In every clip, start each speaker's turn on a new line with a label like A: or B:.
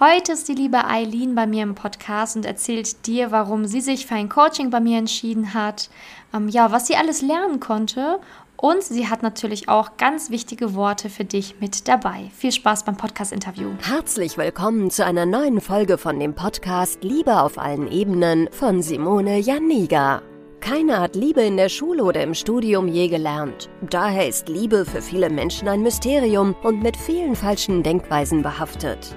A: Heute ist die liebe Eileen bei mir im Podcast und erzählt dir, warum sie sich für ein Coaching bei mir entschieden hat, ähm, ja, was sie alles lernen konnte und sie hat natürlich auch ganz wichtige Worte für dich mit dabei. Viel Spaß beim Podcast-Interview.
B: Herzlich willkommen zu einer neuen Folge von dem Podcast Liebe auf allen Ebenen von Simone Janiga. Keiner hat Liebe in der Schule oder im Studium je gelernt. Daher ist Liebe für viele Menschen ein Mysterium und mit vielen falschen Denkweisen behaftet.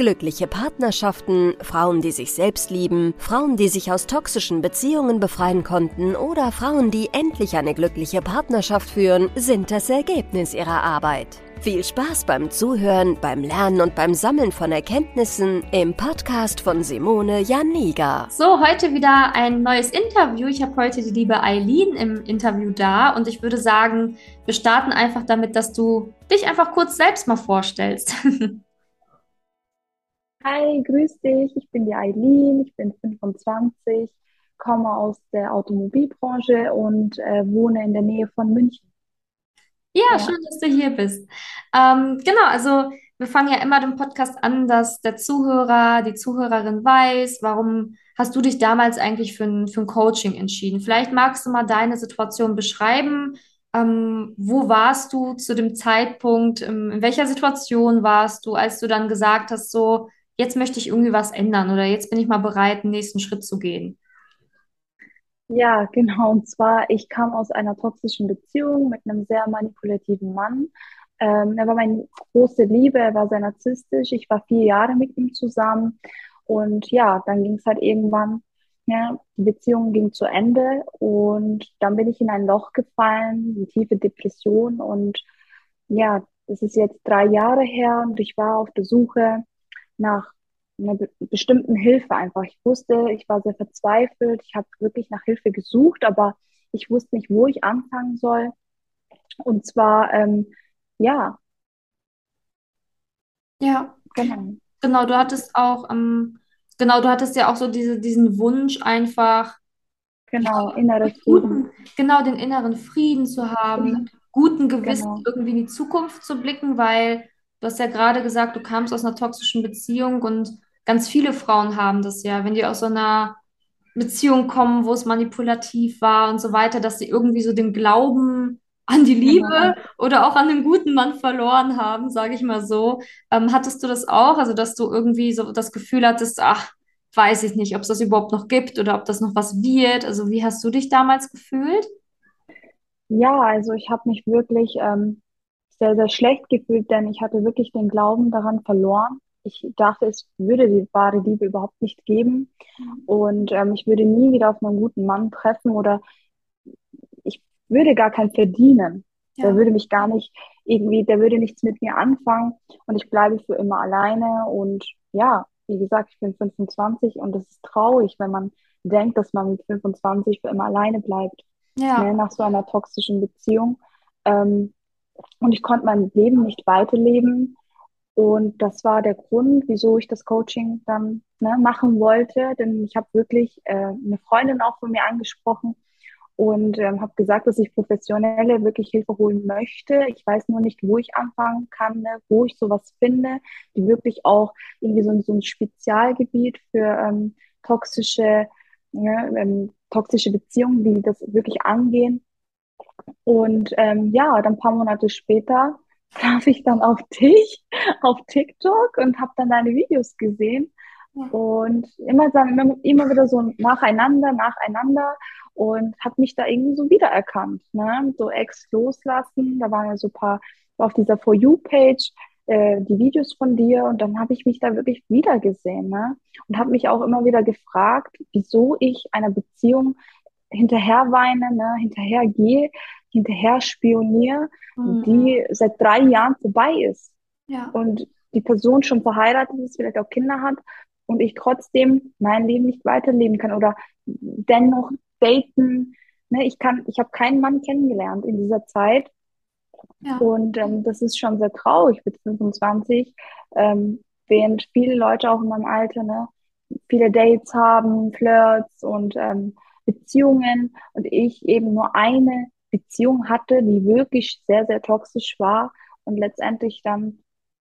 B: Glückliche Partnerschaften, Frauen, die sich selbst lieben, Frauen, die sich aus toxischen Beziehungen befreien konnten oder Frauen, die endlich eine glückliche Partnerschaft führen, sind das Ergebnis ihrer Arbeit. Viel Spaß beim Zuhören, beim Lernen und beim Sammeln von Erkenntnissen im Podcast von Simone Janiga.
A: So, heute wieder ein neues Interview. Ich habe heute die liebe Eileen im Interview da und ich würde sagen, wir starten einfach damit, dass du dich einfach kurz selbst mal vorstellst.
C: Hi, grüß dich. Ich bin die Eileen, ich bin 25, komme aus der Automobilbranche und äh, wohne in der Nähe von München.
A: Ja, ja, schön, dass du hier bist. Ähm, genau, also wir fangen ja immer den Podcast an, dass der Zuhörer, die Zuhörerin weiß, warum hast du dich damals eigentlich für ein, für ein Coaching entschieden? Vielleicht magst du mal deine Situation beschreiben. Ähm, wo warst du zu dem Zeitpunkt? In, in welcher Situation warst du, als du dann gesagt hast, so, jetzt möchte ich irgendwie was ändern oder jetzt bin ich mal bereit, einen nächsten Schritt zu gehen?
C: Ja, genau. Und zwar, ich kam aus einer toxischen Beziehung mit einem sehr manipulativen Mann. Ähm, er war meine große Liebe, er war sehr narzisstisch. Ich war vier Jahre mit ihm zusammen. Und ja, dann ging es halt irgendwann, ja, die Beziehung ging zu Ende und dann bin ich in ein Loch gefallen, eine tiefe Depression. Und ja, das ist jetzt drei Jahre her und ich war auf der Suche nach einer bestimmten Hilfe einfach. Ich wusste, ich war sehr verzweifelt, ich habe wirklich nach Hilfe gesucht, aber ich wusste nicht, wo ich anfangen soll. Und zwar, ähm, ja.
A: Ja. Genau. Genau, du hattest auch, ähm, genau, du hattest ja auch so diese, diesen Wunsch einfach,
C: genau, innere Frieden.
A: genau, den inneren Frieden zu haben, guten Gewissen genau. irgendwie in die Zukunft zu blicken, weil du hast ja gerade gesagt, du kamst aus einer toxischen Beziehung und ganz viele Frauen haben das ja, wenn die aus so einer Beziehung kommen, wo es manipulativ war und so weiter, dass sie irgendwie so den Glauben an die Liebe genau. oder auch an den guten Mann verloren haben, sage ich mal so. Ähm, hattest du das auch? Also, dass du irgendwie so das Gefühl hattest, ach, weiß ich nicht, ob es das überhaupt noch gibt oder ob das noch was wird. Also, wie hast du dich damals gefühlt?
C: Ja, also ich habe mich wirklich ähm, sehr, sehr schlecht gefühlt, denn ich hatte wirklich den Glauben daran verloren ich dachte, es würde die wahre Liebe überhaupt nicht geben und ähm, ich würde nie wieder auf einen guten Mann treffen oder ich würde gar keinen verdienen. Ja. Der würde mich gar nicht irgendwie, der würde nichts mit mir anfangen und ich bleibe für immer alleine und ja, wie gesagt, ich bin 25 und es ist traurig, wenn man denkt, dass man mit 25 für immer alleine bleibt. Ja. Ne, nach so einer toxischen Beziehung. Ähm, und ich konnte mein Leben nicht weiterleben und das war der Grund, wieso ich das Coaching dann ne, machen wollte. Denn ich habe wirklich äh, eine Freundin auch von mir angesprochen und ähm, habe gesagt, dass ich professionelle wirklich Hilfe holen möchte. Ich weiß nur nicht, wo ich anfangen kann, ne, wo ich sowas finde, die wirklich auch irgendwie so, so ein Spezialgebiet für ähm, toxische, ne, ähm, toxische Beziehungen, die das wirklich angehen. Und ähm, ja, dann ein paar Monate später traf ich dann auf dich auf TikTok und habe dann deine Videos gesehen und immer, immer, immer wieder so nacheinander, nacheinander und habe mich da irgendwie so wiedererkannt. Ne? So Ex loslassen, da waren ja so ein paar auf dieser For You-Page äh, die Videos von dir und dann habe ich mich da wirklich wiedergesehen ne? und habe mich auch immer wieder gefragt, wieso ich einer Beziehung hinterher weine, ne? hinterher gehe, hinterher spioniere, mhm. die seit drei Jahren vorbei ist. Ja. Und die Person schon verheiratet ist, vielleicht auch Kinder hat und ich trotzdem mein Leben nicht weiterleben kann oder dennoch daten, ne, ich kann, ich habe keinen Mann kennengelernt in dieser Zeit. Ja. Und ähm, das ist schon sehr traurig mit 25, ähm, während viele Leute auch in meinem Alter ne, viele Dates haben, Flirts und ähm, Beziehungen und ich eben nur eine Beziehung hatte, die wirklich sehr, sehr toxisch war und letztendlich dann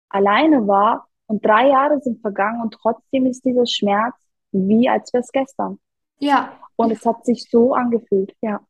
C: alleine war und drei Jahre sind vergangen und trotzdem ist dieser Schmerz wie als wäre es gestern.
A: Ja.
C: Und es hat sich so angefühlt, ja.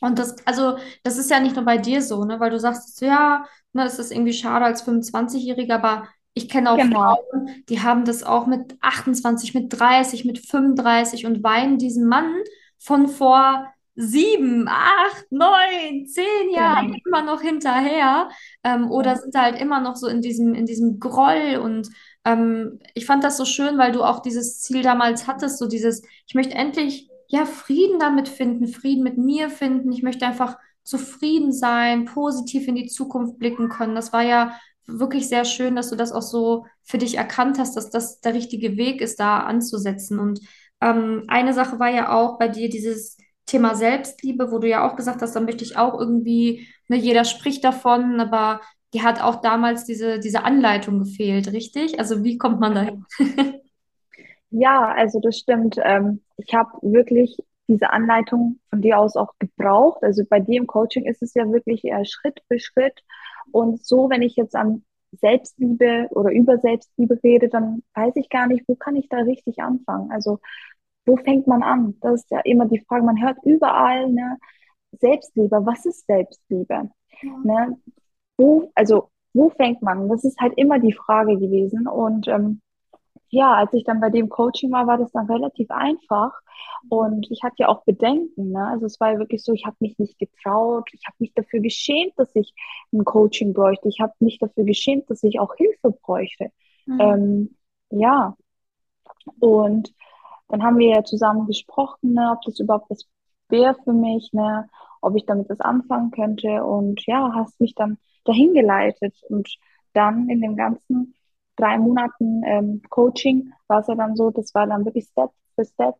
A: Und das, also, das ist ja nicht nur bei dir so, ne, weil du sagst, ja, ne, das ist irgendwie schade als 25-Jähriger, aber ich kenne auch genau. Frauen, die haben das auch mit 28, mit 30, mit 35 und weinen diesen Mann von vor sieben, acht, neun, zehn Jahren genau. immer noch hinterher ähm, oder ja. sind halt immer noch so in diesem, in diesem Groll und ähm, ich fand das so schön, weil du auch dieses Ziel damals hattest, so dieses, ich möchte endlich ja Frieden damit finden, Frieden mit mir finden, ich möchte einfach zufrieden sein, positiv in die Zukunft blicken können. Das war ja wirklich sehr schön, dass du das auch so für dich erkannt hast, dass das der richtige Weg ist, da anzusetzen. Und ähm, eine Sache war ja auch bei dir dieses Thema Selbstliebe, wo du ja auch gesagt hast, da möchte ich auch irgendwie, ne, jeder spricht davon, aber die hat auch damals diese, diese Anleitung gefehlt, richtig? Also wie kommt man dahin?
C: ja, also das stimmt. Ähm, ich habe wirklich diese Anleitung von dir aus auch gebraucht. Also bei dir im Coaching ist es ja wirklich eher Schritt für Schritt. Und so, wenn ich jetzt an Selbstliebe oder über Selbstliebe rede, dann weiß ich gar nicht, wo kann ich da richtig anfangen. Also wo fängt man an? Das ist ja immer die Frage, man hört überall, ne, Selbstliebe, was ist Selbstliebe? Ja. Ne, wo, also, wo fängt man? Das ist halt immer die Frage gewesen. Und ähm, ja, als ich dann bei dem Coaching war, war das dann relativ einfach. Und ich hatte ja auch Bedenken. Ne? Also es war ja wirklich so, ich habe mich nicht getraut. Ich habe mich dafür geschämt, dass ich ein Coaching bräuchte. Ich habe mich dafür geschämt, dass ich auch Hilfe bräuchte. Mhm. Ähm, ja. Und dann haben wir ja zusammen gesprochen, ne, ob das überhaupt was wäre für mich, ne, ob ich damit was anfangen könnte. Und ja, hast mich dann dahin geleitet. Und dann in den ganzen drei Monaten ähm, Coaching war es ja dann so, das war dann wirklich Step für Step.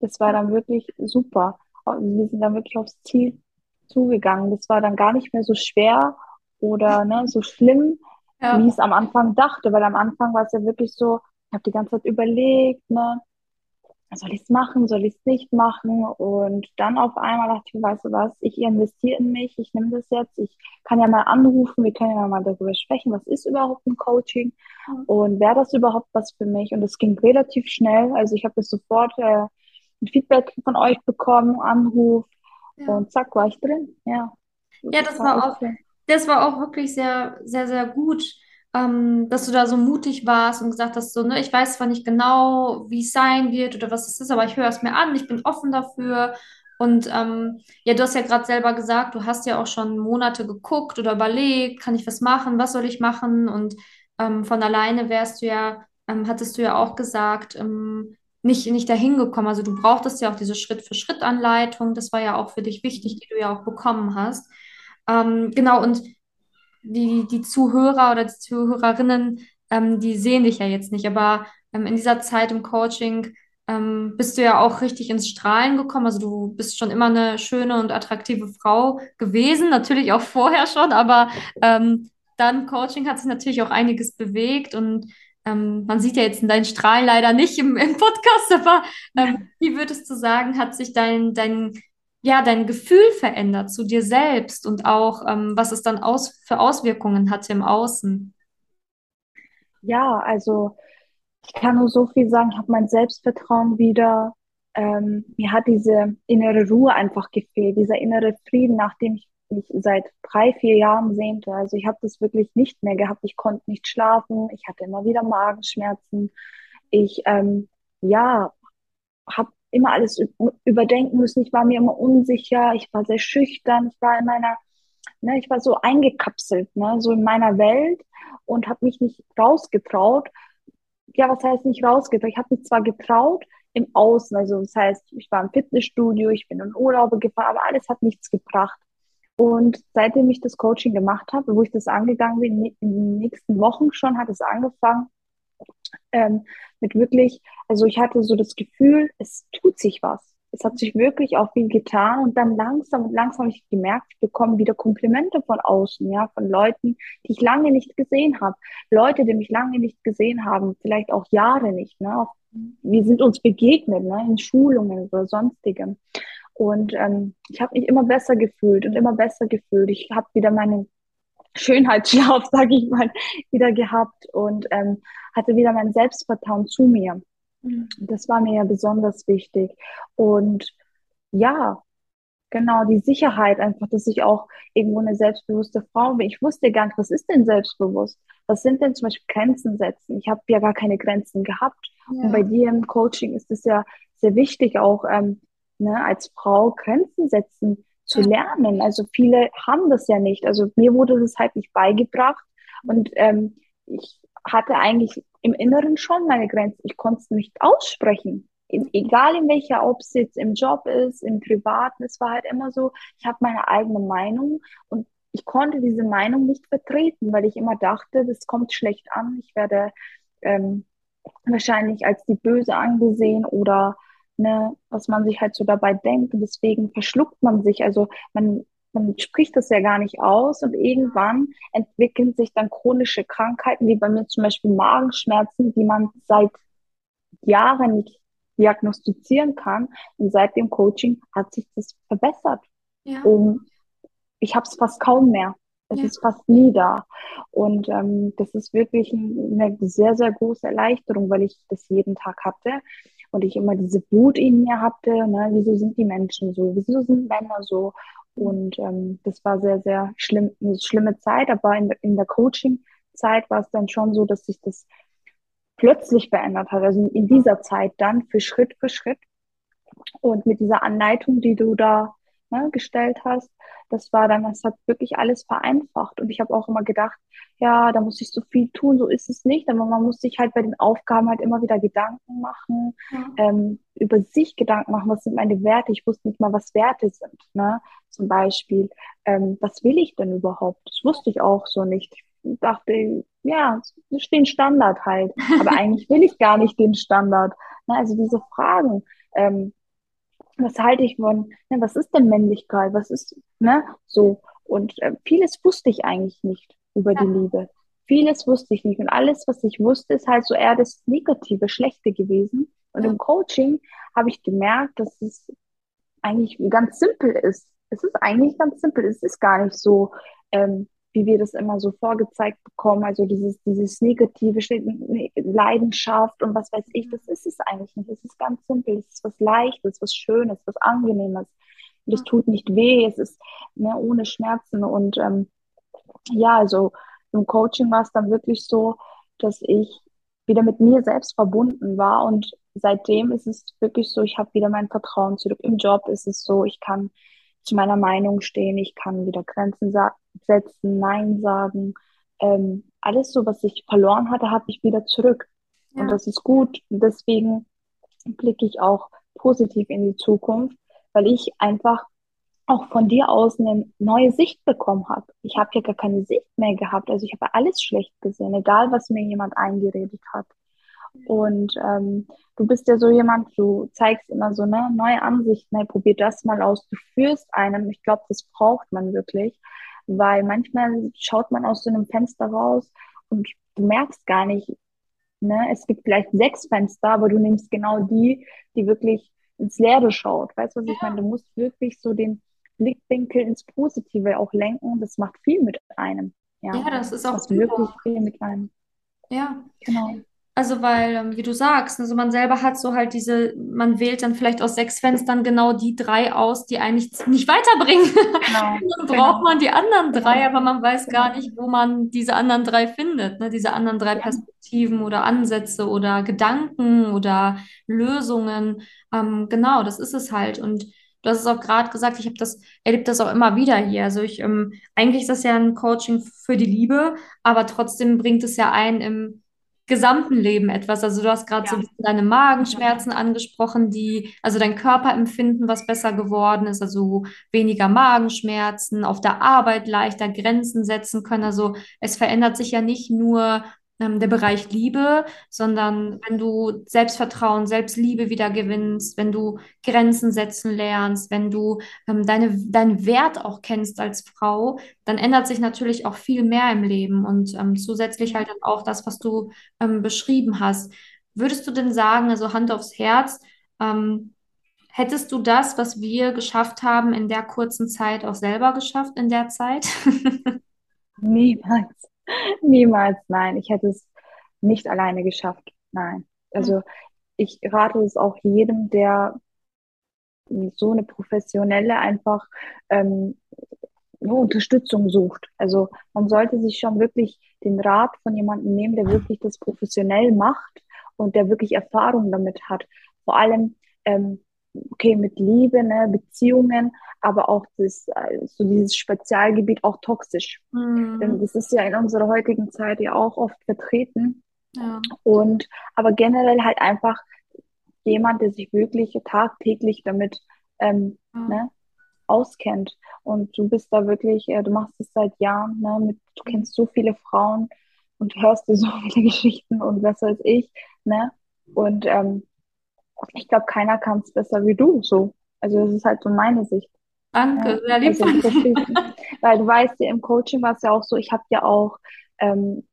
C: Das war dann wirklich super. Wir sind dann wirklich aufs Ziel zugegangen. Das war dann gar nicht mehr so schwer oder ne, so schlimm, ja. wie ich es am Anfang dachte, weil am Anfang war es ja wirklich so, ich habe die ganze Zeit überlegt, ne, soll ich es machen, soll ich es nicht machen? Und dann auf einmal dachte ich, weißt du was, ich investiere in mich, ich nehme das jetzt, ich kann ja mal anrufen, wir können ja mal darüber sprechen, was ist überhaupt ein Coaching mhm. und wäre das überhaupt was für mich? Und es ging relativ schnell, also ich habe das sofort äh, ein Feedback von euch bekommen, Anruf ja. und zack, war ich drin, ja.
A: Ja, das war auch, das war auch wirklich sehr, sehr, sehr gut ähm, dass du da so mutig warst und gesagt hast, so, ne, ich weiß zwar nicht genau, wie es sein wird oder was es ist, aber ich höre es mir an, ich bin offen dafür. Und ähm, ja, du hast ja gerade selber gesagt, du hast ja auch schon Monate geguckt oder überlegt, kann ich was machen, was soll ich machen? Und ähm, von alleine wärst du ja, ähm, hattest du ja auch gesagt, ähm, nicht, nicht dahin gekommen. Also du brauchtest ja auch diese Schritt-für-Schritt-Anleitung. Das war ja auch für dich wichtig, die du ja auch bekommen hast. Ähm, genau, und die, die Zuhörer oder die Zuhörerinnen, ähm, die sehen dich ja jetzt nicht, aber ähm, in dieser Zeit im Coaching ähm, bist du ja auch richtig ins Strahlen gekommen. Also du bist schon immer eine schöne und attraktive Frau gewesen, natürlich auch vorher schon, aber ähm, dann Coaching hat sich natürlich auch einiges bewegt. Und ähm, man sieht ja jetzt deinen Strahlen leider nicht im, im Podcast, aber ähm, wie würdest du sagen, hat sich dein, dein ja, dein Gefühl verändert zu dir selbst und auch, ähm, was es dann aus, für Auswirkungen hatte im Außen.
C: Ja, also ich kann nur so viel sagen, ich habe mein Selbstvertrauen wieder. Ähm, mir hat diese innere Ruhe einfach gefehlt, dieser innere Frieden, nach dem ich mich seit drei, vier Jahren sehnte. Also ich habe das wirklich nicht mehr gehabt. Ich konnte nicht schlafen, ich hatte immer wieder Magenschmerzen. Ich ähm, ja, habe immer alles überdenken müssen. Ich war mir immer unsicher, ich war sehr schüchtern, ich war in meiner, ne, ich war so eingekapselt, ne, so in meiner Welt und habe mich nicht rausgetraut. Ja, was heißt nicht rausgetraut? Ich habe mich zwar getraut im Außen, also das heißt, ich war im Fitnessstudio, ich bin in Urlaube gefahren, aber alles hat nichts gebracht. Und seitdem ich das Coaching gemacht habe, wo ich das angegangen bin, in den nächsten Wochen schon hat es angefangen, ähm, mit wirklich, also ich hatte so das Gefühl, es tut sich was. es hat sich wirklich auch viel getan und dann langsam und langsam habe ich gemerkt, ich bekomme wieder Komplimente von außen, ja, von Leuten, die ich lange nicht gesehen habe. Leute, die mich lange nicht gesehen haben, vielleicht auch Jahre nicht, ne? Wir sind uns begegnet, ne? In Schulungen oder sonstigem. Und ähm, ich habe mich immer besser gefühlt und immer besser gefühlt. Ich habe wieder meinen Schönheitsschlaf, sage ich mal, wieder gehabt und ähm, hatte wieder mein Selbstvertrauen zu mir. Mhm. Das war mir ja besonders wichtig. Und ja, genau, die Sicherheit einfach, dass ich auch irgendwo eine selbstbewusste Frau bin. Ich wusste gar nicht, was ist denn selbstbewusst? Was sind denn zum Beispiel Grenzen setzen? Ich habe ja gar keine Grenzen gehabt. Ja. Und bei dir im Coaching ist es ja sehr wichtig, auch ähm, ne, als Frau Grenzen setzen zu lernen. Also viele haben das ja nicht. Also mir wurde das halt nicht beigebracht. Und ähm, ich hatte eigentlich im Inneren schon meine Grenzen. Ich konnte es nicht aussprechen. In, egal in welcher, ob es jetzt im Job ist, im Privaten, es war halt immer so, ich habe meine eigene Meinung und ich konnte diese Meinung nicht vertreten, weil ich immer dachte, das kommt schlecht an, ich werde ähm, wahrscheinlich als die Böse angesehen oder ne, was man sich halt so dabei denkt und deswegen verschluckt man sich, also man man spricht das ja gar nicht aus und irgendwann entwickeln sich dann chronische Krankheiten, wie bei mir zum Beispiel Magenschmerzen, die man seit Jahren nicht diagnostizieren kann. Und seit dem Coaching hat sich das verbessert. Ja. Und ich habe es fast kaum mehr. Es ja. ist fast nie da. Und ähm, das ist wirklich eine sehr, sehr große Erleichterung, weil ich das jeden Tag hatte und ich immer diese Wut in mir hatte. Ne? Wieso sind die Menschen so? Wieso sind Männer so? Und ähm, das war sehr, sehr schlimm, eine schlimme Zeit. Aber in, in der Coaching-Zeit war es dann schon so, dass sich das plötzlich verändert hat. Also in dieser Zeit dann für Schritt für Schritt. Und mit dieser Anleitung, die du da ne, gestellt hast, das war dann, das hat wirklich alles vereinfacht. Und ich habe auch immer gedacht, ja, da muss ich so viel tun, so ist es nicht. Aber man muss sich halt bei den Aufgaben halt immer wieder Gedanken machen, ja. ähm, über sich Gedanken machen, was sind meine Werte. Ich wusste nicht mal, was Werte sind. Ne? Zum Beispiel, ähm, was will ich denn überhaupt? Das wusste ich auch so nicht. Ich dachte, ja, das ist den Standard halt. Aber eigentlich will ich gar nicht den Standard. Ne? Also diese Fragen. Ähm, was halte ich von, ne, was ist denn Männlichkeit, was ist, ne, so. Und äh, vieles wusste ich eigentlich nicht über ja. die Liebe. Vieles wusste ich nicht. Und alles, was ich wusste, ist halt so eher das Negative, Schlechte gewesen. Und ja. im Coaching habe ich gemerkt, dass es eigentlich ganz simpel ist. Es ist eigentlich ganz simpel. Es ist gar nicht so, ähm, wie wir das immer so vorgezeigt bekommen, also dieses, dieses negative Leidenschaft und was weiß ich, das ist es eigentlich nicht. Es ist ganz simpel, es ist was Leichtes, was Schönes, was Angenehmes. Und es tut nicht weh, es ist ne, ohne Schmerzen. Und ähm, ja, also im Coaching war es dann wirklich so, dass ich wieder mit mir selbst verbunden war. Und seitdem ist es wirklich so, ich habe wieder mein Vertrauen zurück. Im Job ist es so, ich kann zu meiner Meinung stehen, ich kann wieder Grenzen setzen, Nein sagen. Ähm, alles so, was ich verloren hatte, habe ich wieder zurück. Ja. Und das ist gut. Und deswegen blicke ich auch positiv in die Zukunft, weil ich einfach auch von dir aus eine neue Sicht bekommen habe. Ich habe ja gar keine Sicht mehr gehabt. Also ich habe alles schlecht gesehen, egal was mir jemand eingeredet hat. Und ähm, du bist ja so jemand, du zeigst immer so ne, neue Ansichten, hey, probier das mal aus. Du führst einem, ich glaube, das braucht man wirklich, weil manchmal schaut man aus so einem Fenster raus und du merkst gar nicht, ne, es gibt vielleicht sechs Fenster, aber du nimmst genau die, die wirklich ins Leere schaut. Weißt du, was ich meine? Du musst wirklich so den Blickwinkel ins Positive auch lenken. Das macht viel mit einem.
A: Ja, ja das ist auch
C: das wirklich viel mit einem.
A: Ja, genau. Also, weil, ähm, wie du sagst, also man selber hat so halt diese, man wählt dann vielleicht aus sechs Fenstern genau die drei aus, die eigentlich nicht weiterbringen. Genau. dann braucht genau. man die anderen drei, genau. aber man weiß gar genau. nicht, wo man diese anderen drei findet, ne? Diese anderen drei ja. Perspektiven oder Ansätze oder Gedanken oder Lösungen. Ähm, genau, das ist es halt. Und du hast es auch gerade gesagt, ich habe das, erlebe das auch immer wieder hier. Also ich, ähm, eigentlich ist das ja ein Coaching für die Liebe, aber trotzdem bringt es ja ein im gesamten Leben etwas. Also du hast gerade ja. so deine Magenschmerzen angesprochen, die, also dein Körperempfinden, was besser geworden ist, also weniger Magenschmerzen, auf der Arbeit leichter Grenzen setzen können. Also es verändert sich ja nicht nur ähm, der Bereich Liebe, sondern wenn du Selbstvertrauen, Selbstliebe wieder gewinnst, wenn du Grenzen setzen lernst, wenn du ähm, deine, deinen Wert auch kennst als Frau, dann ändert sich natürlich auch viel mehr im Leben und ähm, zusätzlich halt dann auch das, was du ähm, beschrieben hast. Würdest du denn sagen, also Hand aufs Herz, ähm, hättest du das, was wir geschafft haben, in der kurzen Zeit auch selber geschafft in der Zeit?
C: Niemals. Niemals, nein. Ich hätte es nicht alleine geschafft. Nein. Also ich rate es auch jedem, der so eine professionelle einfach ähm, Unterstützung sucht. Also man sollte sich schon wirklich den Rat von jemandem nehmen, der wirklich das professionell macht und der wirklich Erfahrung damit hat. Vor allem, ähm, okay, mit Liebe, ne, Beziehungen, aber auch das, äh, so dieses Spezialgebiet auch toxisch. Denn
A: Hm,
C: das ist ja in unserer heutigen Zeit ja auch oft vertreten.
A: ja,
C: Und aber generell halt einfach jemand, der sich wirklich tagtäglich damit ähm,
A: ja,
C: ne, auskennt. Und du bist da wirklich, äh, du machst es seit Jahren, ne, mit, du kennst so viele Frauen und hörst dir so viele Geschichten und was weiß ich, ne? Und ähm, ich glaube, keiner kann es besser wie du, so. Also das ist halt so meine Sicht.
A: Danke, sehr lieb
C: also. Weil du weißt ja, im Coaching war es ja auch so, ich habe ja auch ähm,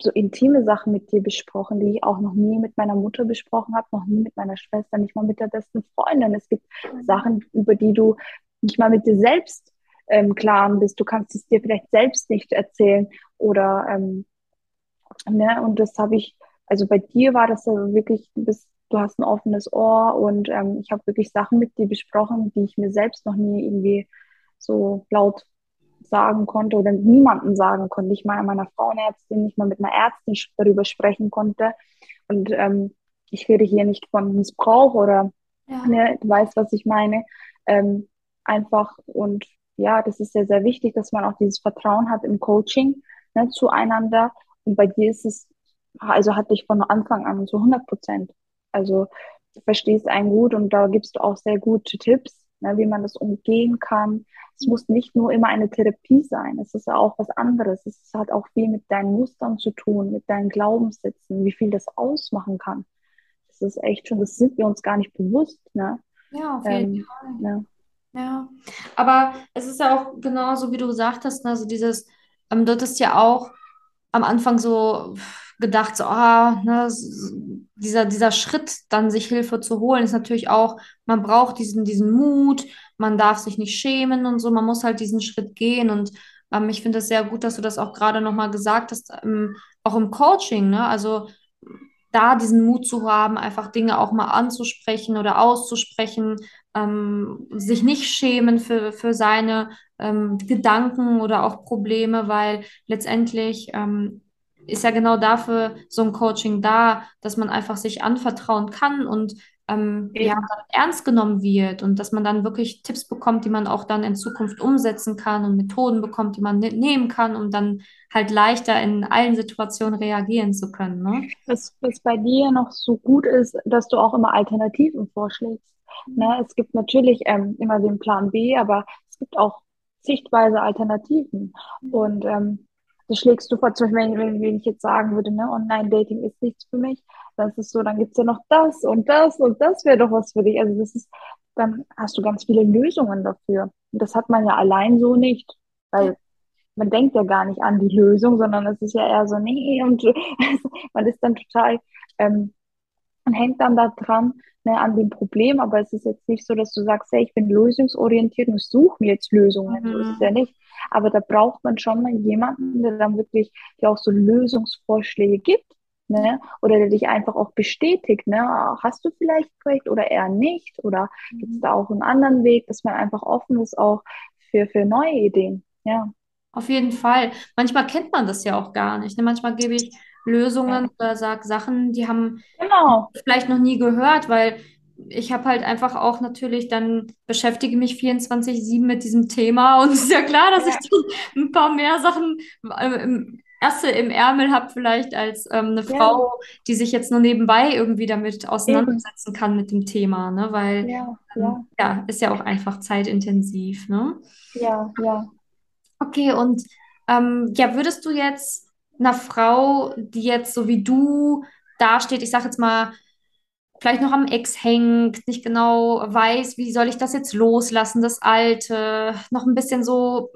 C: so intime Sachen mit dir besprochen, die ich auch noch nie mit meiner Mutter besprochen habe, noch nie mit meiner Schwester, nicht mal mit der besten Freundin. Es gibt Sachen, über die du nicht mal mit dir selbst ähm, klar bist. Du kannst es dir vielleicht selbst nicht erzählen oder ähm, ne? Und das habe ich, also bei dir war das ja wirklich, du bist, du hast ein offenes Ohr und ähm, ich habe wirklich Sachen mit dir besprochen, die ich mir selbst noch nie irgendwie so laut sagen konnte oder niemandem sagen konnte, nicht mal meiner Frauenärztin, nicht mal mit einer Ärztin darüber sprechen konnte. Und ähm, ich rede hier nicht von Missbrauch oder
A: Ja,
C: ne, du weißt, was ich meine. Ähm, einfach und ja, das ist sehr, sehr wichtig, dass man auch dieses Vertrauen hat im Coaching ne, zueinander. Und bei dir ist es, also hatte ich von Anfang an so 100 Prozent. Also du verstehst einen gut und da gibst du auch sehr gute Tipps, ne, wie man das umgehen kann. Es muss nicht nur immer eine Therapie sein, es ist auch was anderes. Es hat auch viel mit deinen Mustern zu tun, mit deinen Glaubenssätzen, wie viel das ausmachen kann. Das ist echt schon, das sind wir uns gar nicht bewusst, ne?
A: ja, auf jeden
C: Ähm,
A: Fall.
C: ja.
A: Ja, aber es ist ja auch genauso, wie du gesagt hast, ne, so dieses, ähm, dort ist ja auch am Anfang so gedacht, so, ah, ne, dieser, dieser Schritt, dann sich Hilfe zu holen, ist natürlich auch, man braucht diesen, diesen Mut, man darf sich nicht schämen und so, man muss halt diesen Schritt gehen und ähm, ich finde es sehr gut, dass du das auch gerade nochmal gesagt hast, ähm, auch im Coaching, ne, also da diesen Mut zu haben, einfach Dinge auch mal anzusprechen oder auszusprechen, ähm, sich nicht schämen für, für seine ähm, Gedanken oder auch Probleme, weil letztendlich ähm, ist ja genau dafür so ein Coaching da, dass man einfach sich anvertrauen kann und ähm, ja, ernst genommen wird und dass man dann wirklich Tipps bekommt, die man auch dann in Zukunft umsetzen kann und Methoden bekommt, die man ne nehmen kann, um dann halt leichter in allen Situationen reagieren zu können, ne?
C: Was, was bei dir noch so gut ist, dass du auch immer Alternativen vorschlägst. Ne? Es gibt natürlich ähm, immer den Plan B, aber es gibt auch sichtweise Alternativen. Und ähm, das schlägst du vor, zum Beispiel, wenn, wenn, ich jetzt sagen würde, ne, Online-Dating ist nichts für mich, dann ist es so, dann gibt's ja noch das und das und das wäre doch was für dich. Also das ist, dann hast du ganz viele Lösungen dafür. Und das hat man ja allein so nicht,
A: Ja,
C: weil man denkt ja gar nicht an die Lösung, sondern es ist ja eher so, nee, und man ist dann total, ähm, man hängt dann da dran, ne, an dem Problem, aber es ist jetzt nicht so, dass du sagst, hey, ich bin lösungsorientiert und ich suche mir jetzt Lösungen, so ist es ja
A: mhm.
C: nicht. Aber da braucht man schon mal jemanden, der dann wirklich dir auch so Lösungsvorschläge gibt, ne, oder der dich einfach auch bestätigt, ne, hast du vielleicht Projekt oder eher nicht, oder gibt es da auch einen anderen Weg, dass man einfach offen ist auch für, für neue Ideen, ja.
A: Auf jeden Fall. Manchmal kennt man das ja auch gar nicht. Ne? Manchmal gebe ich Lösungen
C: Ja.
A: oder sage Sachen, die haben
C: Genau.
A: vielleicht noch nie gehört, weil ich habe halt einfach auch natürlich dann beschäftige mich 24/7 mit diesem Thema und es ist ja klar, dass ich
C: Ja,
A: dann ein paar mehr Sachen äh, im, Erste im Ärmel habe vielleicht als ähm, eine
C: ja,
A: Frau, die sich jetzt nur nebenbei irgendwie damit auseinandersetzen kann mit dem Thema, ne? Weil
C: Ja,
A: ähm,
C: ja,
A: ja, ist ja auch einfach zeitintensiv, ne?
C: ja, ja.
A: Okay, und ähm, ja, würdest du jetzt einer Frau, die jetzt so wie du dasteht, ich sage jetzt mal, vielleicht noch am Ex hängt, nicht genau weiß, wie soll ich das jetzt loslassen, das Alte, noch ein bisschen so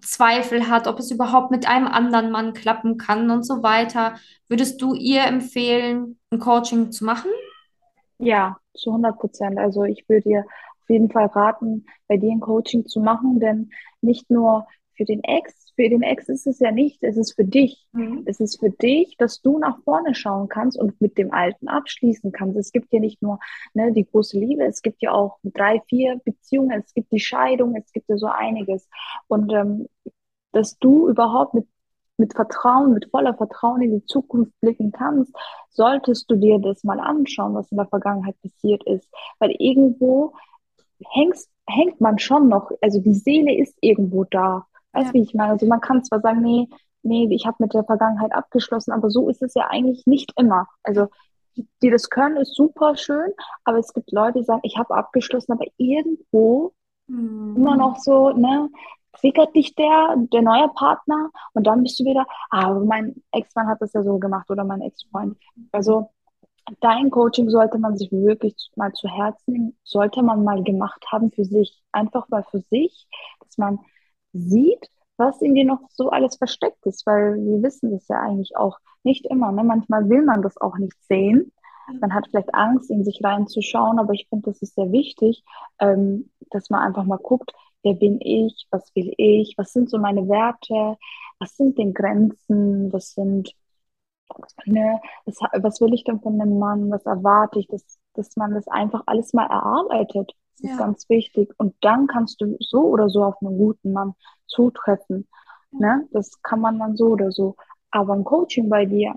A: Zweifel hat, ob es überhaupt mit einem anderen Mann klappen kann und so weiter. Würdest du ihr empfehlen, ein Coaching zu machen?
C: Ja, zu 100 Prozent. Also ich würde dir auf jeden Fall raten, bei dir ein Coaching zu machen, denn nicht nur für den Ex, für den Ex ist es ja nicht, es ist für dich. Mhm. Es ist für dich, dass du nach vorne schauen kannst und mit dem Alten abschließen kannst. Es gibt ja nicht nur ne, die große Liebe, es gibt ja auch drei, vier Beziehungen, es gibt die Scheidung, es gibt ja so einiges. Und ähm, dass du überhaupt mit mit Vertrauen, mit voller Vertrauen in die Zukunft blicken kannst, solltest du dir das mal anschauen, was in der Vergangenheit passiert ist. Weil irgendwo hängst, hängt man schon noch, also die Seele ist irgendwo da. Weißt du, ja. wie ich meine? Also man kann zwar sagen, nee, nee, ich habe mit der Vergangenheit abgeschlossen, aber so ist es ja eigentlich nicht immer. Also die, die das können, ist super schön, aber es gibt Leute, die sagen, ich habe abgeschlossen, aber irgendwo mhm. immer noch so, ne, triggert dich der, der neue Partner und dann bist du wieder, ah, mein Ex-Mann hat das ja so gemacht oder mein Ex-Freund. Also dein Coaching sollte man sich wirklich mal zu Herzen nehmen, sollte man mal gemacht haben für sich. Einfach mal für sich, dass man sieht, was in dir noch so alles versteckt ist, weil wir wissen das ja eigentlich auch nicht immer. Ne? Manchmal will man das auch nicht sehen. Man hat vielleicht Angst, in sich reinzuschauen, aber ich finde, das ist sehr wichtig, ähm, dass man einfach mal guckt, wer bin ich, was will ich, was sind so meine Werte, was sind denn Grenzen, was sind, ne, was, was will ich denn von einem Mann, was erwarte ich, dass, dass man das einfach alles mal erarbeitet. Das ja. ist ganz wichtig. Und dann kannst du so oder so auf einen guten Mann zutreffen. Ne? Das kann man dann so oder so. Aber ein Coaching bei dir,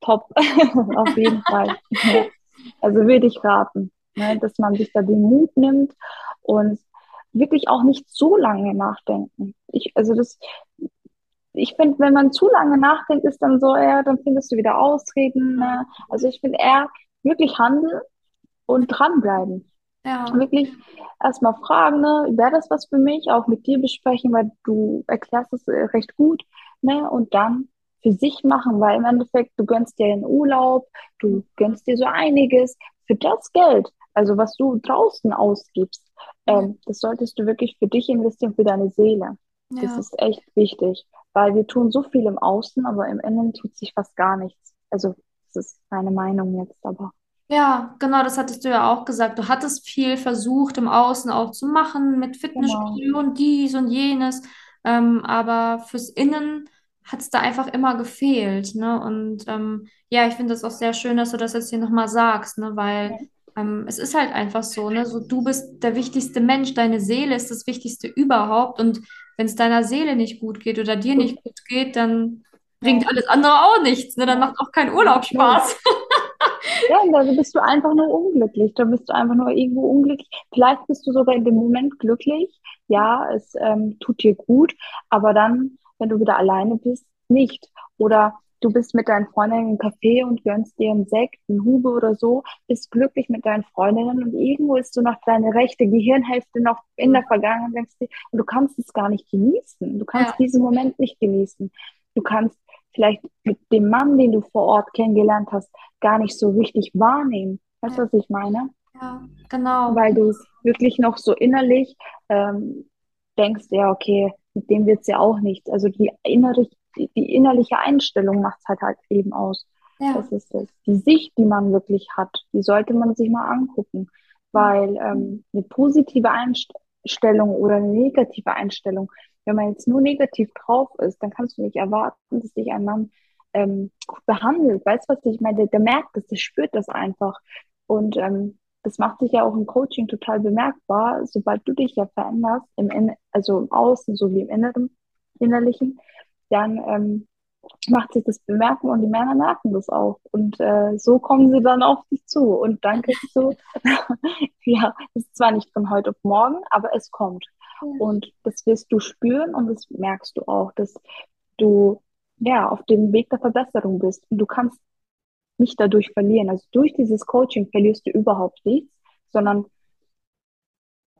C: top, auf jeden Fall. Also würde ich raten, ne? dass man sich da den Mut nimmt und wirklich auch nicht so lange nachdenken. Ich, also das, ich finde, wenn man zu lange nachdenkt, ist dann so, ja, dann findest du wieder Ausreden. Ne? Also ich finde eher wirklich handeln und dranbleiben. Ja. Wirklich erstmal fragen, ne, wäre das was für mich, auch mit dir besprechen, weil du erklärst es äh, recht gut, ne, und dann für sich machen, weil im Endeffekt, du gönnst dir den Urlaub, du gönnst dir so einiges für das Geld, also was du draußen ausgibst, ähm, das solltest du wirklich für dich investieren, für deine Seele. Ja. Das ist echt wichtig, weil wir tun so viel im Außen, aber im Innen tut sich fast gar nichts. Also, das ist meine Meinung jetzt, aber.
A: Ja, genau, das hattest du ja auch gesagt. Du hattest viel versucht, im Außen auch zu machen, mit Fitnessstudio genau. und dies und jenes. Ähm, aber fürs Innen hat es da einfach immer gefehlt. Ne? Und ähm, ja, ich finde es auch sehr schön, dass du das jetzt hier nochmal sagst, ne? weil ähm, es ist halt einfach so, ne? So, du bist der wichtigste Mensch, deine Seele ist das Wichtigste überhaupt. Und wenn es deiner Seele nicht gut geht oder dir nicht gut geht, dann bringt alles andere auch nichts. Ne? Dann macht auch kein Urlaub Spaß.
C: Ja, dann bist du einfach nur unglücklich. Da bist du einfach nur irgendwo unglücklich. Vielleicht bist du sogar in dem Moment glücklich. Ja, es ähm, tut dir gut. Aber dann, wenn du wieder alleine bist, nicht. Oder du bist mit deinen Freundinnen im Café und gönnst dir einen Sekt, einen Hube oder so, bist glücklich mit deinen Freundinnen und irgendwo ist du noch deine rechte Gehirnhälfte noch in der Vergangenheit denkst du, und du kannst es gar nicht genießen. Du kannst ja. diesen Moment nicht genießen. Du kannst vielleicht mit dem Mann, den du vor Ort kennengelernt hast, gar nicht so richtig wahrnehmen. Weißt du, ja. was ich meine?
A: Ja, genau.
C: Weil du es wirklich noch so innerlich ähm, denkst, ja, okay, mit dem wird es ja auch nichts. Also die innere, die, die innerliche Einstellung macht es halt, halt eben aus. Ja. Das ist es. Die Sicht, die man wirklich hat, die sollte man sich mal angucken. Weil ähm, eine positive Einstellung oder eine negative Einstellung, wenn man jetzt nur negativ drauf ist, dann kannst du nicht erwarten, dass dich ein Mann ähm, gut behandelt. Weißt du, was ich meine? Der, der merkt das, der spürt das einfach. Und ähm, das macht sich ja auch im Coaching total bemerkbar, sobald du dich ja veränderst, im In also im Außen sowie im Inneren, Innerlichen, dann ähm, macht sich das bemerkbar und die Männer merken das auch. Und äh, so kommen sie dann auf dich zu. Und dann kriegst du, ja, das ist zwar nicht von heute auf morgen, aber es kommt. Und das wirst du spüren und das merkst du auch, dass du ja auf dem Weg der Verbesserung bist. Und du kannst nicht dadurch verlieren. Also durch dieses Coaching verlierst du überhaupt nichts, sondern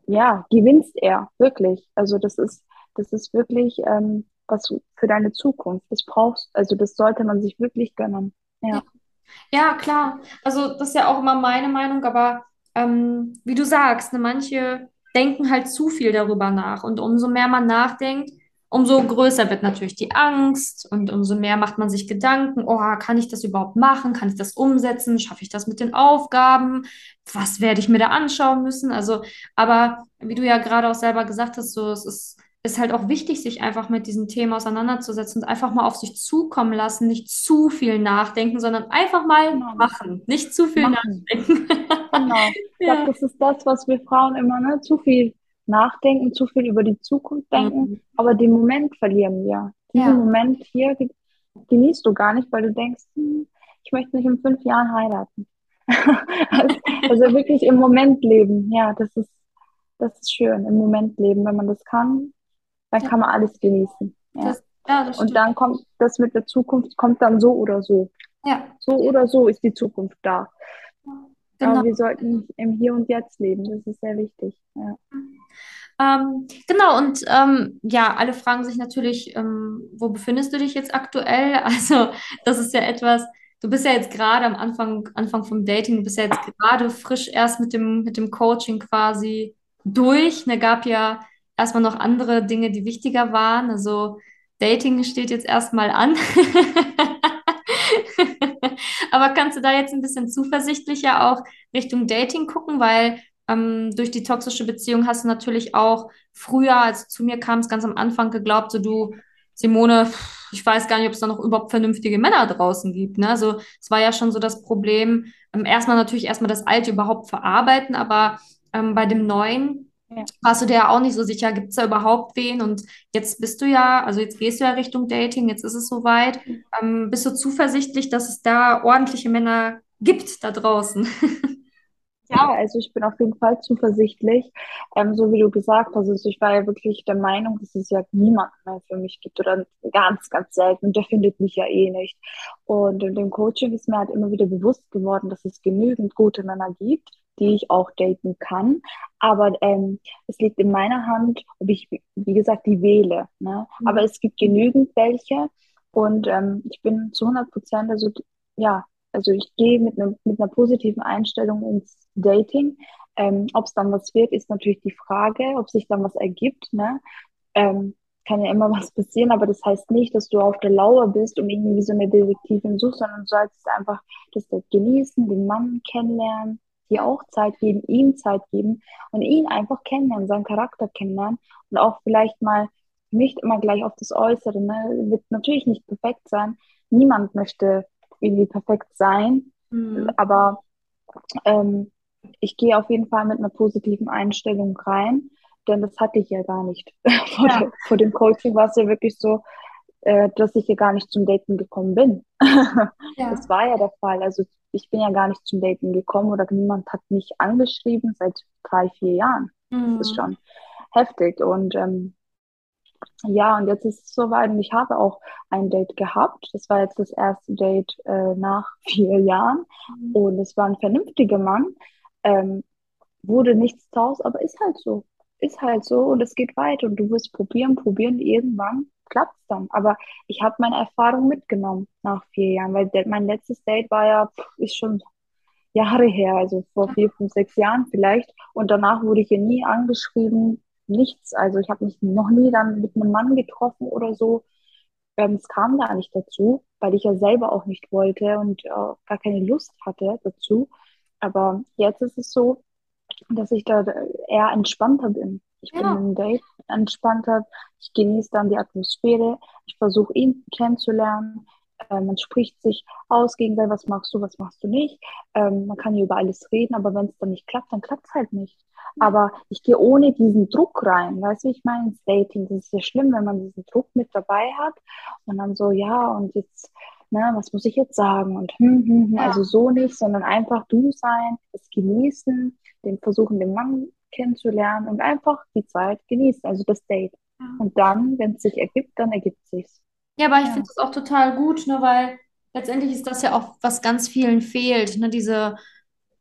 C: ja, gewinnst er wirklich. Also das ist, das ist wirklich ähm, was für deine Zukunft. Das brauchst, also das sollte man sich wirklich gönnen. Ja.
A: Ja, klar. Also das ist ja auch immer meine Meinung, aber ähm, wie du sagst, ne, manche denken halt zu viel darüber nach. Und umso mehr man nachdenkt, umso größer wird natürlich die Angst und umso mehr macht man sich Gedanken, oh, kann ich das überhaupt machen? Kann ich das umsetzen? Schaffe ich das mit den Aufgaben? Was werde ich mir da anschauen müssen? Also, aber wie du ja gerade auch selber gesagt hast, so, es ist ist halt auch wichtig, sich einfach mit diesem Thema auseinanderzusetzen und einfach mal auf sich zukommen lassen, nicht zu viel nachdenken, sondern einfach mal genau. machen, nicht zu viel machen. nachdenken.
C: genau. Ich ja. glaube, das ist das, was wir Frauen immer, ne, zu viel nachdenken, zu viel über die Zukunft denken, mhm. aber den Moment verlieren wir. Diesen ja. Moment hier genießt du gar nicht, weil du denkst, hm, ich möchte nicht in fünf Jahren heiraten. also, also wirklich im Moment leben, ja, das ist, das ist schön, im Moment leben. Wenn man das kann, dann kann man alles genießen. Ja. Das, ja, und dann kommt das mit der Zukunft, kommt dann so oder so. Ja. So oder so ist die Zukunft da. Genau. Aber wir sollten im Hier und Jetzt leben, das ist sehr wichtig. Ja.
A: Ähm, genau, und ähm, ja, alle fragen sich natürlich, ähm, wo befindest du dich jetzt aktuell? Also, das ist ja etwas, du bist ja jetzt gerade am Anfang, Anfang vom Dating, du bist ja jetzt gerade frisch erst mit dem, mit dem Coaching quasi durch. Ne, gab ja erstmal noch andere Dinge, die wichtiger waren. Also Dating steht jetzt erstmal an. Aber kannst du da jetzt ein bisschen zuversichtlicher auch Richtung Dating gucken, weil ähm, durch die toxische Beziehung hast du natürlich auch früher, als zu mir kam es ganz am Anfang geglaubt, so du, Simone, ich weiß gar nicht, ob es da noch überhaupt vernünftige Männer draußen gibt. Ne? Also es war ja schon so das Problem, ähm, erstmal natürlich erstmal das Alte überhaupt verarbeiten, aber ähm, bei dem Neuen ja. warst du dir ja auch nicht so sicher, gibt es da überhaupt wen? Und jetzt bist du ja, also jetzt gehst du ja Richtung Dating, jetzt ist es soweit. Mhm. Ähm, bist du zuversichtlich, dass es da ordentliche Männer gibt da draußen?
C: Ja, also ich bin auf jeden Fall zuversichtlich. Ähm, so wie du gesagt hast, also ich war ja wirklich der Meinung, dass es ja niemanden mehr für mich gibt oder ganz, ganz selten. Und der findet mich ja eh nicht. Und in dem Coaching ist mir halt immer wieder bewusst geworden, dass es genügend gute Männer gibt die ich auch daten kann. Aber ähm, es liegt in meiner Hand, ob ich, wie gesagt, die wähle. Ne? Mhm. Aber es gibt genügend welche und ähm, ich bin zu 100 Prozent, also ja, also ich gehe mit, ne, mit einer positiven Einstellung ins Dating. Ähm, ob es dann was wird, ist natürlich die Frage, ob sich dann was ergibt. Ne? Ähm, kann ja immer was passieren, aber das heißt nicht, dass du auf der Lauer bist und irgendwie so eine Detektivin suchst, sondern du sollst einfach das genießen, den Mann kennenlernen, dir auch Zeit geben, ihm Zeit geben und ihn einfach kennenlernen, seinen Charakter kennenlernen und auch vielleicht mal nicht immer gleich auf das Äußere. Ne? Wird natürlich nicht perfekt sein. Niemand möchte irgendwie perfekt sein, mhm. aber ähm, ich gehe auf jeden Fall mit einer positiven Einstellung rein, denn das hatte ich ja gar nicht. vor, ja. Der, vor, dem Coaching war es ja wirklich so, äh, dass ich ja gar nicht zum Daten gekommen bin. ja. Das war ja der Fall. Also ich bin ja gar nicht zum Daten gekommen oder niemand hat mich angeschrieben seit drei, vier Jahren. Mhm. Das ist mhm. schon heftig. Und ähm, ja, und jetzt ist es soweit und ich habe auch ein Date gehabt. Das war jetzt das erste Date äh, nach vier Jahren. Mhm. Und es war ein vernünftiger Mann. Ähm, wurde nichts draus, aber ist halt so. Ist halt so und es geht weiter und du wirst probieren, probieren. Irgendwann klappt es dann. Aber ich habe meine Erfahrung mitgenommen nach vier Jahren, weil mein letztes Date war ja, pff, ist schon Jahre her, also vor vier, fünf, sechs Jahren vielleicht. Und danach wurde ich hier nie angeschrieben, nichts. Also ich habe mich noch nie dann mit einem Mann getroffen oder so. Ähm, es kam da nicht dazu, weil ich ja selber auch nicht wollte und äh, gar keine Lust hatte dazu. Aber jetzt ist es so, dass ich da eher entspannter bin. Ich ja. bin im Date entspannter, ich genieße dann die Atmosphäre, ich versuche ihn kennenzulernen. Äh, man spricht sich aus gegenseitig, was machst du, was machst du nicht. Ähm, man kann hier über alles reden, aber wenn es dann nicht klappt, dann klappt es halt nicht. Aber ich gehe ohne diesen Druck rein. Weißt du, ich meine, ins Dating, das ist ja schlimm, wenn man diesen Druck mit dabei hat und dann so, ja, und jetzt, ne, was muss ich jetzt sagen? Und hm, hm, hm, ja. also so nicht, sondern einfach du sein, es genießen, den versuchen, den Mann kennenzulernen und einfach die Zeit genießen, also das Date. Ja. Und dann, wenn es sich ergibt, dann ergibt es sich.
A: Ja, aber ich ja. finde es auch total gut, ne, weil letztendlich ist das ja auch, was ganz vielen fehlt, ne, diese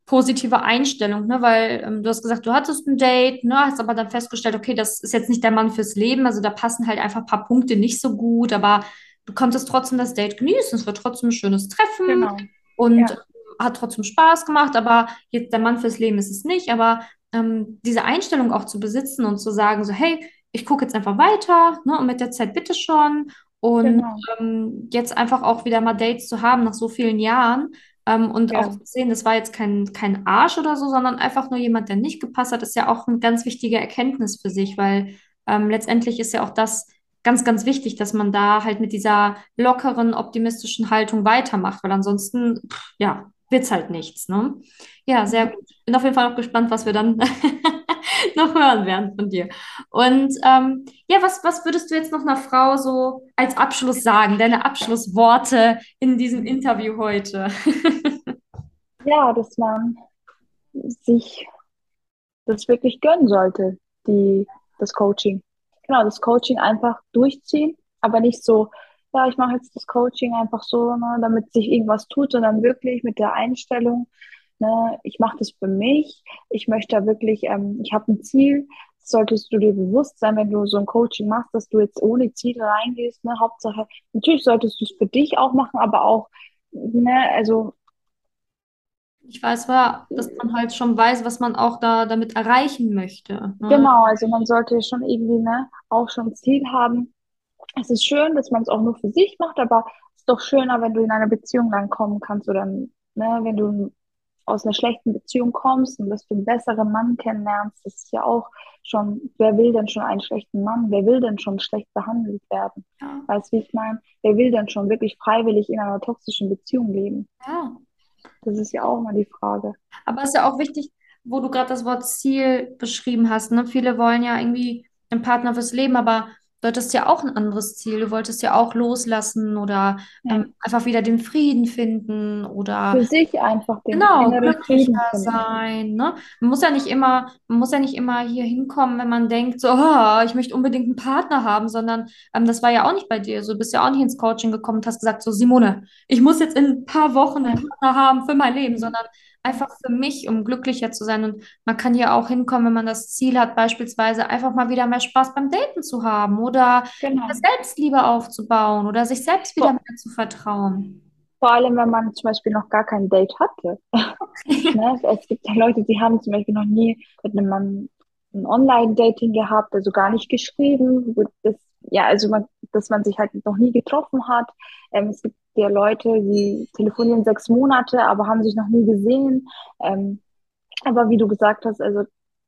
A: positive Einstellung, ne? Weil ähm, du hast gesagt, du hattest ein Date, ne? Hast aber dann festgestellt, okay, das ist jetzt nicht der Mann fürs Leben, also da passen halt einfach ein paar Punkte nicht so gut, aber du konntest trotzdem das Date genießen, es war trotzdem ein schönes Treffen
C: Genau.
A: und
C: Ja.
A: hat trotzdem Spaß gemacht, aber jetzt der Mann fürs Leben ist es nicht, aber ähm, diese Einstellung auch zu besitzen und zu sagen, so, hey, ich gucke jetzt einfach weiter, ne? Und mit der Zeit bitte schon. Und
C: Genau.
A: ähm, jetzt einfach auch wieder mal Dates zu haben nach so vielen Jahren ähm, und
C: Ja.
A: auch zu sehen, das war jetzt kein, kein Arsch oder so, sondern einfach nur jemand, der nicht gepasst hat, ist ja auch eine ganz wichtige Erkenntnis für sich, weil ähm, letztendlich ist ja auch das ganz, ganz wichtig, dass man da halt mit dieser lockeren, optimistischen Haltung weitermacht, weil ansonsten, pff, ja, wird's halt nichts, ne? Ja, sehr gut. Bin auf jeden Fall auch gespannt, was wir dann noch hören werden von dir. Und ähm, ja, was, was würdest du jetzt noch einer Frau so als Abschluss sagen? Deine Abschlussworte in diesem Interview heute?
C: Ja, dass man sich das wirklich gönnen sollte, die, das Coaching. Genau, das Coaching einfach durchziehen, aber nicht so, ja, ich mache jetzt das Coaching einfach so, ne, damit sich irgendwas tut, sondern wirklich mit der Einstellung, ne, ich mache das für mich, ich möchte da wirklich, ähm, ich habe ein Ziel, das solltest du dir bewusst sein, wenn du so ein Coaching machst, dass du jetzt ohne Ziel reingehst, ne, Hauptsache, natürlich solltest du es für dich auch machen, aber auch, ne, also
A: Ich weiß war, dass man halt schon weiß, was man auch da damit erreichen möchte. Ne?
C: Genau, also man sollte schon irgendwie, ne, auch schon ein Ziel haben. Es ist schön, dass man es auch nur für sich macht, aber es ist doch schöner, wenn du in eine Beziehung dann kommen kannst oder, ne, wenn du aus einer schlechten Beziehung kommst und dass du einen besseren Mann kennenlernst. Das ist ja auch schon, wer will denn schon einen schlechten Mann? Wer will denn schon schlecht behandelt werden?
A: Ja.
C: Weißt du, wie ich meine? Wer will denn schon wirklich freiwillig in einer toxischen Beziehung leben?
A: Ja.
C: Das ist ja auch mal die Frage.
A: Aber es ist ja auch wichtig, wo du gerade das Wort Ziel beschrieben hast. Ne? Viele wollen ja irgendwie einen Partner fürs Leben, aber du hattest ja auch ein anderes Ziel. Du wolltest ja auch loslassen oder
C: Ja.
A: ähm, einfach wieder den Frieden finden oder
C: Für sich einfach den
A: Genau, glücklicher sein, ne? Man muss ja nicht immer, man muss ja nicht immer hier hinkommen, wenn man denkt, so, oh, ich möchte unbedingt einen Partner haben, sondern ähm, das war ja auch nicht bei dir. So, du bist ja auch nicht ins Coaching gekommen und hast gesagt, so, Simone, ich muss jetzt in ein paar Wochen einen Partner haben für mein Leben, sondern einfach für mich, um glücklicher zu sein. Und man kann ja auch hinkommen, wenn man das Ziel hat, beispielsweise einfach mal wieder mehr Spaß beim Daten zu haben oder
C: Genau.
A: Selbstliebe aufzubauen oder sich selbst wieder mehr zu vertrauen.
C: Vor allem, wenn man zum Beispiel noch gar kein Date hatte. Ne? Es gibt ja Leute, die haben zum Beispiel noch nie mit einem Mann ein Online-Dating gehabt, also gar nicht geschrieben. Das, ja, also man, dass man sich halt noch nie getroffen hat. Ähm, es gibt ja Leute, die telefonieren sechs Monate, aber haben sich noch nie gesehen. Ähm, aber wie du gesagt hast, also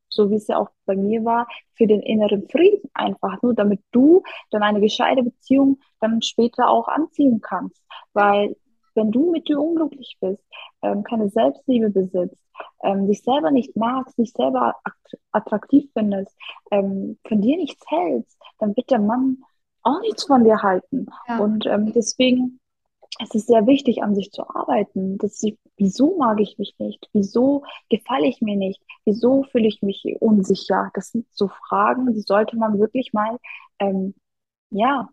C: so wie es ja auch bei mir war, für den inneren Frieden einfach, nur damit du dann eine gescheite Beziehung dann später auch anziehen kannst. Weil wenn du mit dir unglücklich bist, ähm, keine Selbstliebe besitzt, ähm, dich selber nicht magst, dich selber att- attraktiv findest, ähm, von dir nichts hältst, dann wird der Mann auch nichts von dir halten.
A: Ja.
C: Und ähm, deswegen es ist sehr wichtig, an sich zu arbeiten. Ich, wieso mag ich mich nicht? Wieso gefalle ich mir nicht? Wieso fühle ich mich unsicher? Das sind so Fragen, die sollte man wirklich mal ähm, ja,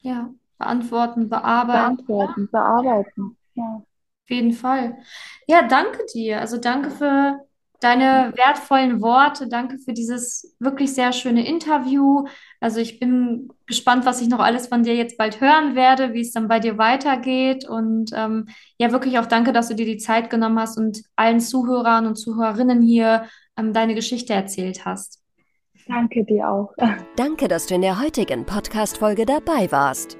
A: Ja, beantworten, bearbeiten.
C: beantworten, bearbeiten. Ja.
A: Auf jeden Fall. Ja, danke dir. Also danke für deine wertvollen Worte. Danke für dieses wirklich sehr schöne Interview. Also ich bin gespannt, was ich noch alles von dir jetzt bald hören werde, wie es dann bei dir weitergeht. Und ähm, ja, wirklich auch danke, dass du dir die Zeit genommen hast und allen Zuhörern und Zuhörerinnen hier ähm, deine Geschichte erzählt hast.
C: Danke dir auch.
B: Danke, dass du in der heutigen Podcast-Folge dabei warst.